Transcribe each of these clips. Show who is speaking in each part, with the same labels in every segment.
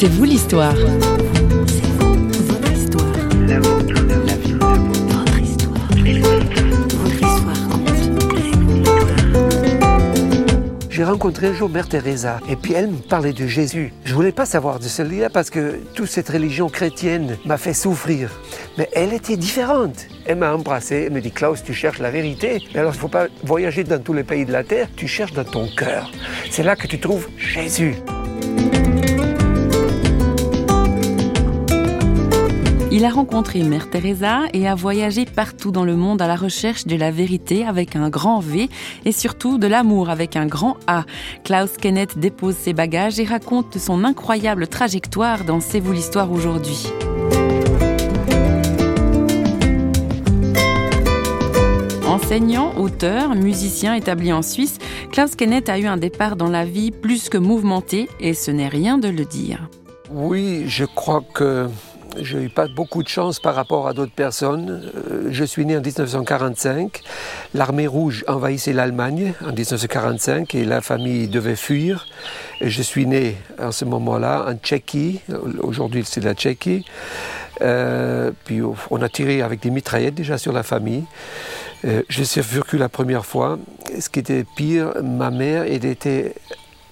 Speaker 1: C'est vous l'histoire.
Speaker 2: J'ai rencontré un jour Mère Teresa et puis elle me parlait de Jésus. Je voulais pas savoir de celui-là parce que toute cette religion chrétienne m'a fait souffrir. Mais elle était différente. Elle m'a embrassé, elle me dit Klaus, tu cherches la vérité. Mais alors il ne faut pas voyager dans tous les pays de la terre, tu cherches dans ton cœur. C'est là que tu trouves Jésus.
Speaker 1: Il a rencontré Mère Teresa et a voyagé partout dans le monde à la recherche de la vérité avec un grand V et surtout de l'amour avec un grand A. Klaus Kenneth dépose ses bagages et raconte son incroyable trajectoire dans C'est vous l'histoire aujourd'hui. Enseignant, auteur, musicien établi en Suisse, Klaus Kenneth a eu un départ dans la vie plus que mouvementé et ce n'est rien de le dire.
Speaker 2: Oui, je crois que je n'ai pas beaucoup de chance par rapport à d'autres personnes. Euh, je suis né en 1945. L'armée rouge envahissait l'Allemagne en 1945 et la famille devait fuir. Je suis né en ce moment-là en Tchéquie. Aujourd'hui, c'est la Tchéquie. Euh, puis on a tiré avec des mitraillettes déjà sur la famille. Euh, je suis vécu la première fois. Ce qui était pire, ma mère était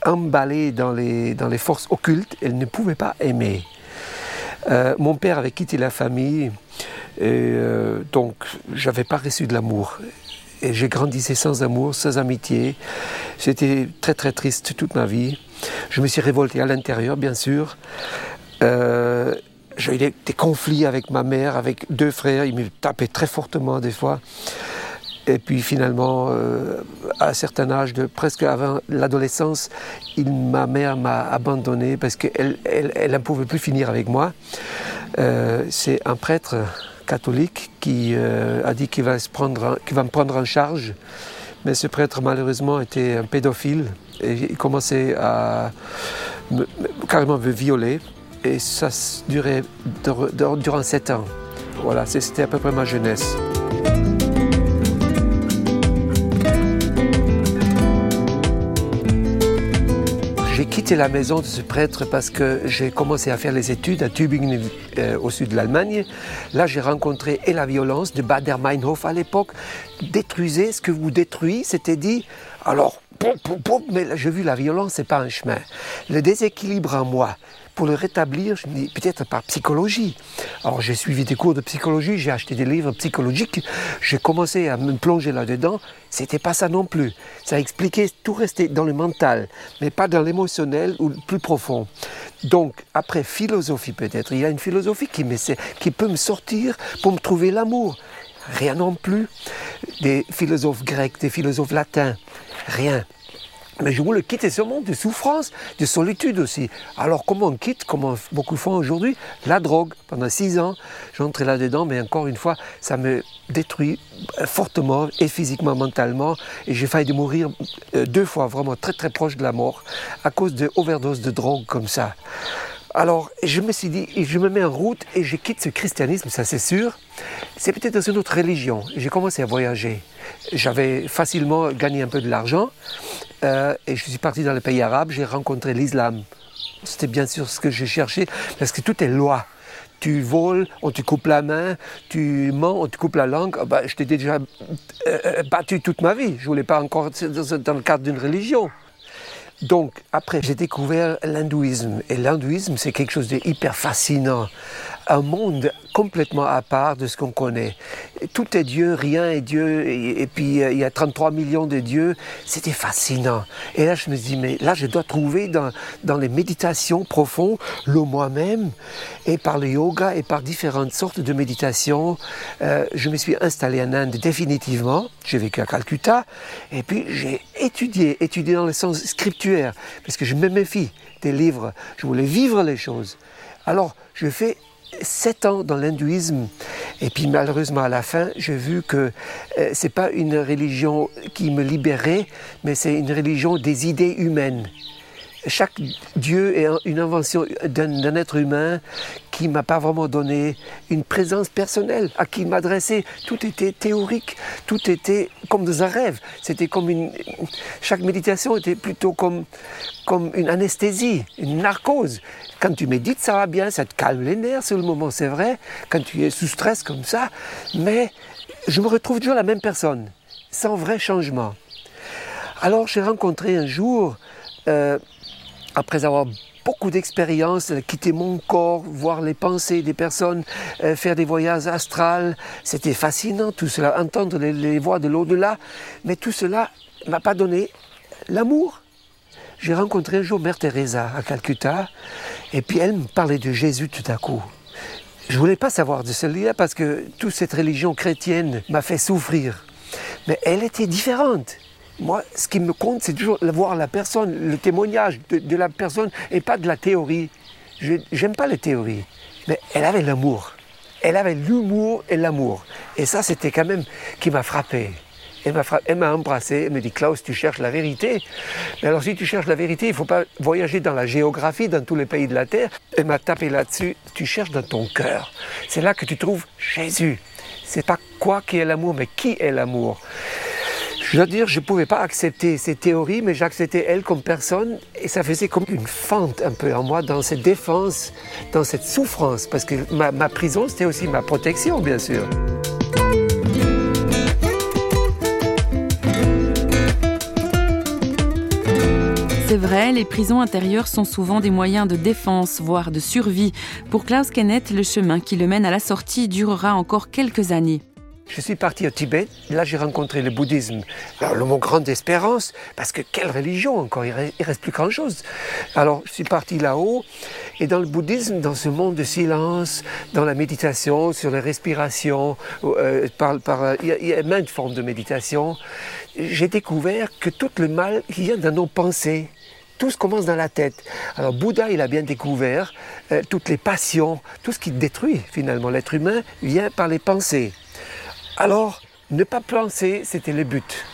Speaker 2: emballée dans les forces occultes. Elle ne pouvait pas aimer. Euh, mon père avait quitté la famille, et euh, donc j'avais pas reçu de l'amour. Et j'ai grandi sans amour, sans amitié. J'étais très très triste toute ma vie. Je me suis révolté à l'intérieur, bien sûr. Euh, j'ai eu des, des, conflits avec ma mère, avec deux frères. Ils me tapaient très fortement des fois. Et puis finalement, euh, à un certain âge, de presque avant l'adolescence, ma mère m'a abandonné parce qu'elle elle, elle ne pouvait plus finir avec moi. Euh, C'est un prêtre catholique qui euh, a dit qu'il va, qu va me prendre en charge. Mais ce prêtre, malheureusement, était un pédophile et il commençait à me, carrément me violer. Et ça durait durant sept ans. Voilà, c'était à peu près ma jeunesse. Quitté la maison de ce prêtre parce que j'ai commencé à faire les études à Tübingen, euh, au sud de l'Allemagne. Là, j'ai rencontré et la violence de Bader-Meinhof à l'époque. Détruisez ce que vous détruisez, c'était dit. Alors, mais j'ai vu la violence, c'est pas un chemin. Le déséquilibre en moi, pour le rétablir, peut-être par psychologie. Alors j'ai suivi des cours de psychologie, j'ai acheté des livres psychologiques, j'ai commencé à me plonger là-dedans. C'était pas ça non plus. Ça expliquait tout restait dans le mental, mais pas dans l'émotionnel ou le plus profond. Donc après philosophie peut-être, il y a une philosophie qui, me, qui peut me sortir pour me trouver l'amour. Rien non plus. Des philosophes grecs, des philosophes latins, rien. Mais je voulais quitter ce monde de souffrance, de solitude aussi. Alors comment on quitte, comme beaucoup font aujourd'hui, la drogue. Pendant six ans, j'entrais là-dedans, mais encore une fois, ça me détruit fortement, et physiquement, mentalement. Et j'ai failli mourir deux fois, vraiment très très proche de la mort, à cause de overdose de drogue comme ça. Alors, je me suis dit, je me mets en route et je quitte ce christianisme, ça c'est sûr. C'est peut-être dans une autre religion. J'ai commencé à voyager. J'avais facilement gagné un peu de l'argent euh, et je suis parti dans les pays arabes. J'ai rencontré l'islam. C'était bien sûr ce que j'ai cherché parce que tout est loi. Tu voles, on te coupe la main, tu mens, on te coupe la langue. Oh, bah, je t'ai déjà euh, battu toute ma vie. Je ne voulais pas encore dans le cadre d'une religion. Donc, après, j'ai découvert l'hindouisme. Et l'hindouisme, c'est quelque chose de hyper fascinant. Un monde complètement à part de ce qu'on connaît. Tout est Dieu, rien est Dieu, et, puis euh, il y a 33 millions de dieux. C'était fascinant. Et là, je me dis, mais là, je dois trouver dans, dans les méditations profondes le moi-même, et par le yoga, et par différentes sortes de méditations. Euh, je me suis installé en Inde définitivement. J'ai vécu à Calcutta, et puis j'ai étudié, étudié dans le sens parce que je me méfie des livres. Je voulais vivre les choses. Alors, je fais sept ans dans l'hindouisme et puis malheureusement à la fin j'ai vu que euh, c'est pas une religion qui me libérait mais c'est une religion des idées humaines chaque Dieu est une invention d'un être humain qui m'a pas vraiment donné une présence personnelle à qui m'adresser. Tout était théorique, tout était comme dans un rêve. C'était comme une. Chaque méditation était plutôt comme, comme une anesthésie, une narcose. Quand tu médites, ça va bien, ça te calme les nerfs sur le moment, c'est vrai. Quand tu es sous stress comme ça, mais je me retrouve toujours la même personne, sans vrai changement. Alors j'ai rencontré un jour, euh, après avoir beaucoup d'expérience, quitter mon corps, voir les pensées des personnes, euh, faire des voyages astrales. C'était fascinant tout cela, entendre les, voix de l'au-delà. Mais tout cela ne m'a pas donné l'amour. J'ai rencontré un jour Mère Teresa à Calcutta et puis elle me parlait de Jésus tout à coup. Je voulais pas savoir de celui-là parce que toute cette religion chrétienne m'a fait souffrir. Mais elle était différente. Moi, ce qui me compte, c'est toujours voir la personne, le témoignage de, la personne et pas de la théorie. Je n'aime pas les théories, mais elle avait l'amour. Elle avait l'humour et l'amour. Et ça, c'était quand même qui m'a frappé. Elle m'a embrassé, elle me dit Klaus, tu cherches la vérité. Mais alors si tu cherches la vérité, il ne faut pas voyager dans la géographie, dans tous les pays de la Terre. Elle m'a tapé là-dessus, tu cherches dans ton cœur. C'est là que tu trouves Jésus. C'est pas quoi qui est l'amour, mais qui est l'amour. Je dois dire, je ne pouvais pas accepter ces théories, mais j'acceptais elle comme personne, et ça faisait comme une fente un peu en moi dans cette défense, dans cette souffrance, parce que ma, ma prison, c'était aussi ma protection, bien sûr.
Speaker 1: C'est vrai, les prisons intérieures sont souvent des moyens de défense, voire de survie. Pour Klaus Kenneth, le chemin qui le mène à la sortie durera encore quelques années.
Speaker 2: Je suis parti au Tibet, là j'ai rencontré le bouddhisme. Alors, le mot grande espérance, parce que quelle religion encore, il reste, reste plus grand chose. Alors je suis parti là-haut, et dans le bouddhisme, dans ce monde de silence, dans la méditation, sur la respiration, euh, par, par, il, y a, il y a maintes formes de méditation, j'ai découvert que tout le mal vient dans nos pensées. Tout se commence dans la tête. Alors Bouddha, il a bien découvert euh, toutes les passions, tout ce qui détruit finalement l'être humain vient par les pensées. Alors, ne pas penser, c'était le but.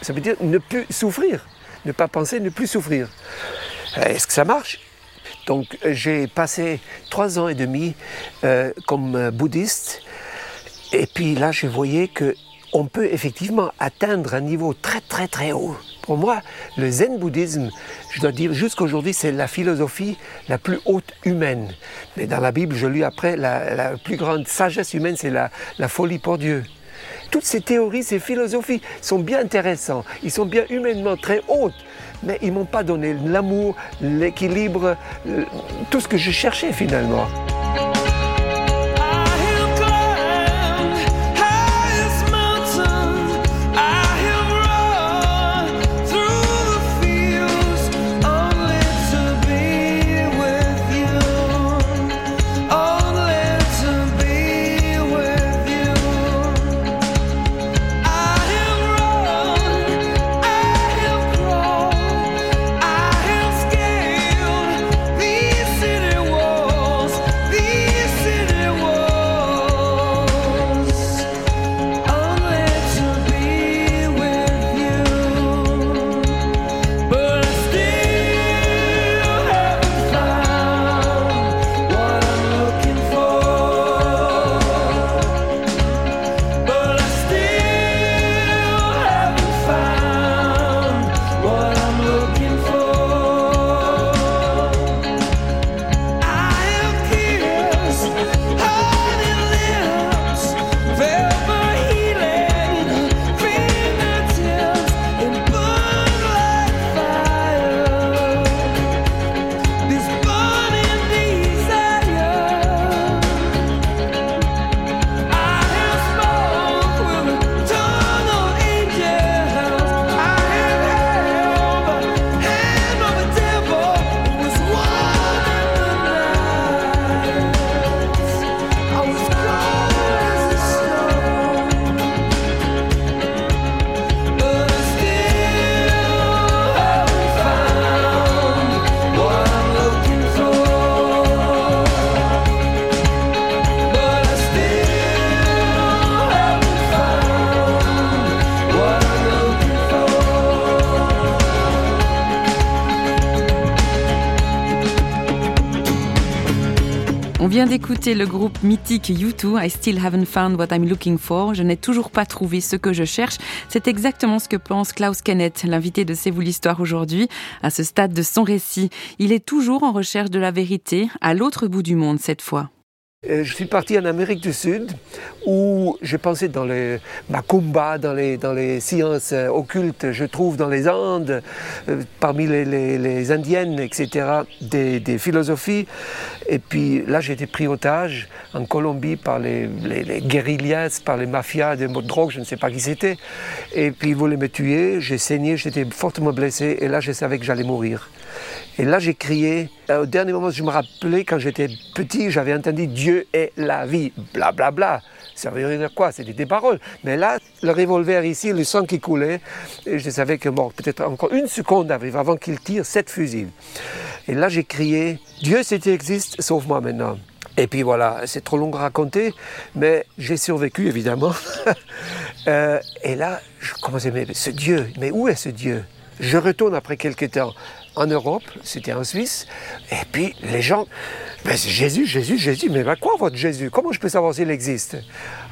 Speaker 2: Ça veut dire ne plus souffrir. Ne pas penser, ne plus souffrir. Euh, est-ce que ça marche? Donc, j'ai passé trois ans et demi euh, comme bouddhiste. Et puis là, je voyais que on peut effectivement atteindre un niveau très très très haut. Pour moi, le zen bouddhisme, je dois dire jusqu'aujourd'hui, c'est la philosophie la plus haute humaine. Mais dans la Bible, je lis après, la, plus grande sagesse humaine, c'est la, la folie pour Dieu. Toutes ces théories, ces philosophies sont bien intéressantes, ils sont bien humainement très hautes, mais ils m'ont pas donné l'amour, l'équilibre, euh, tout ce que je cherchais finalement.
Speaker 1: Vient d'écouter le groupe mythique U2, I Still Haven't Found What I'm Looking For. Je n'ai toujours pas trouvé ce que je cherche. C'est exactement ce que pense Klaus Kenneth, l'invité de C'est vous l'histoire aujourd'hui. À ce stade de son récit, il est toujours en recherche de la vérité, à l'autre bout du monde cette fois.
Speaker 2: Euh, je suis parti en Amérique du Sud où je pensais dans les macumba, dans les, dans les sciences euh, occultes, je trouve dans les Andes, euh, parmi les, Indiennes, etc., des, philosophies. Et puis là, j'ai été pris otage en Colombie par les, les, guérillas, par les mafias des de drogue, je ne sais pas qui c'était. Et puis ils voulaient me tuer, j'ai saigné, j'étais fortement blessé, et là, je savais que j'allais mourir. Et là, j'ai crié. Au dernier moment, je me rappelais, quand j'étais petit, j'avais entendu Dieu est la vie, blablabla. Bla, bla. Ça veut dire quoi? C'était des paroles. Mais là, le revolver ici, le sang qui coulait, et je savais que bon, peut-être encore une seconde arrive avant qu'il tire sept fusils. Et là, j'ai crié Dieu, si tu existes, sauve-moi maintenant. Et puis voilà, c'est trop long à raconter, mais j'ai survécu évidemment. Euh, et là, je commençais, mais ce Dieu, mais où est ce Dieu? Je retourne après quelques temps en Europe, c'était en Suisse, et puis les gens, ben Jésus, Jésus, Jésus, mais ben quoi votre Jésus? Comment je peux savoir s'il existe?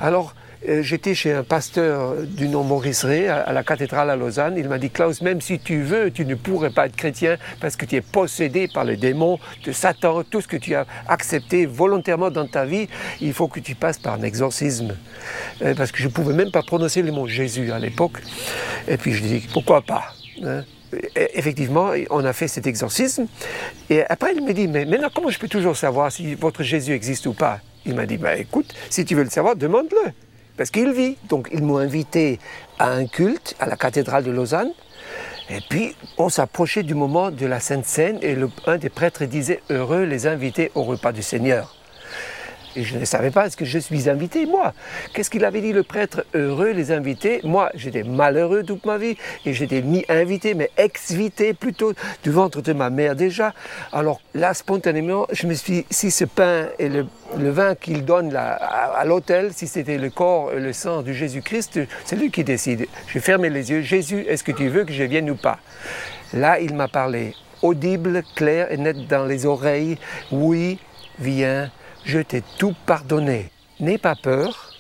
Speaker 2: Alors, euh, j'étais chez un pasteur du nom Maurice Ray à, la cathédrale à Lausanne. Il m'a dit Klaus, même si tu veux, tu ne pourrais pas être chrétien parce que tu es possédé par les démons de Satan. Tout ce que tu as accepté volontairement dans ta vie, il faut que tu passes par un exorcisme. Euh, parce que je ne pouvais même pas prononcer le mot Jésus à l'époque. Et puis je dis pourquoi pas hein? Effectivement, on a fait cet exorcisme. Et après, il me dit, mais maintenant, comment je peux toujours savoir si votre Jésus existe ou pas? Il m'a dit, bah, écoute, si tu veux le savoir, demande-le. Parce qu'il vit. Donc, ils m'ont invité à un culte à la cathédrale de Lausanne. Et puis, on s'approchait du moment de la Sainte Seine et un des prêtres disait Heureux les invités au repas du Seigneur. Et je ne savais pas, est-ce que je suis invité, moi Qu'est-ce qu'il avait dit le prêtre Heureux les invités. Moi, j'étais malheureux toute ma vie et j'étais ni invité, mais ex-vité plutôt du ventre de ma mère déjà. Alors là, spontanément, je me suis dit, si ce pain et le, vin qu'il donne à, à l'hôtel, si c'était le corps et le sang de Jésus-Christ, c'est lui qui décide. J'ai fermé les yeux. Jésus, est-ce que tu veux que je vienne ou pas? Là, il m'a parlé, audible, clair et net dans les oreilles. Oui, viens je t'ai tout pardonné. N'aie pas peur.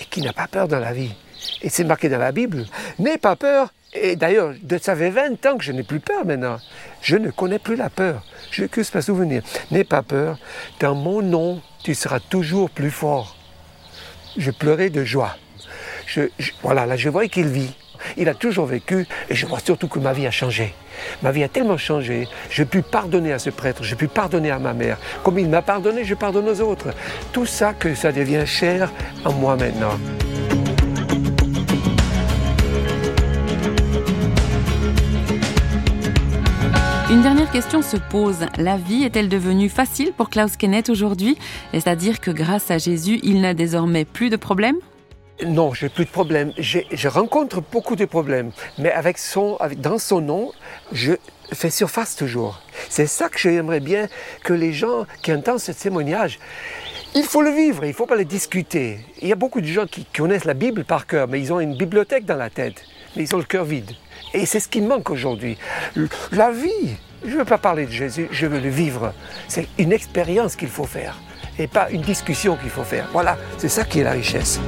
Speaker 2: Et qui n'a pas peur dans la vie? Et c'est marqué dans la Bible. N'aie pas peur. Et d'ailleurs, ça fait 20 ans que je n'ai plus peur maintenant. Je ne connais plus la peur. Je que pas souvenir. N'aie pas peur. Dans mon nom, tu seras toujours plus fort. Je pleurais de joie. voilà, là, je vois qu'il vit. Il a toujours vécu et je vois surtout que ma vie a changé. Ma vie a tellement changé. Je pu pardonner à ce prêtre, je pu pardonner à ma mère. Comme il m'a pardonné, je pardonne aux autres. Tout ça que ça devient cher en moi maintenant.
Speaker 1: Une dernière question se pose. La vie est-elle devenue facile pour Klaus Kenneth aujourd'hui? Est-ce à dire que grâce à Jésus, il n'a désormais plus de problèmes?
Speaker 2: Non, j'ai plus de problèmes. Je rencontre beaucoup de problèmes, mais avec son, dans son nom, je fais surface toujours. C'est ça que j'aimerais bien que les gens qui entendent ce témoignage, il faut le vivre, il ne faut pas le discuter. Il y a beaucoup de gens qui connaissent la Bible par cœur, mais ils ont une bibliothèque dans la tête, mais ils ont le cœur vide. Et c'est ce qui manque aujourd'hui. La vie, je ne veux pas parler de Jésus, je veux le vivre. C'est une expérience qu'il faut faire et pas une discussion qu'il faut faire. Voilà, c'est ça qui est la richesse.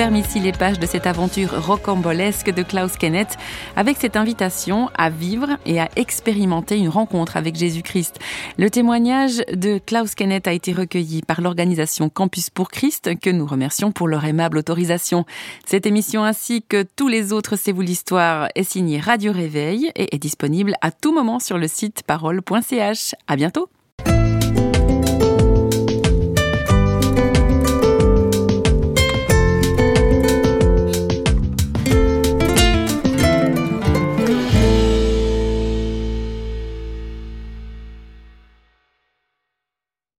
Speaker 1: Ferme ici les pages de cette aventure rocambolesque de Klaus Kenneth avec cette invitation à vivre et à expérimenter une rencontre avec Jésus-Christ. Le témoignage de Klaus Kenneth a été recueilli par l'organisation Campus pour Christ que nous remercions pour leur aimable autorisation. Cette émission ainsi que tous les autres C'est vous l'histoire est signée Radio Réveil et est disponible à tout moment sur le site parole.ch. À bientôt.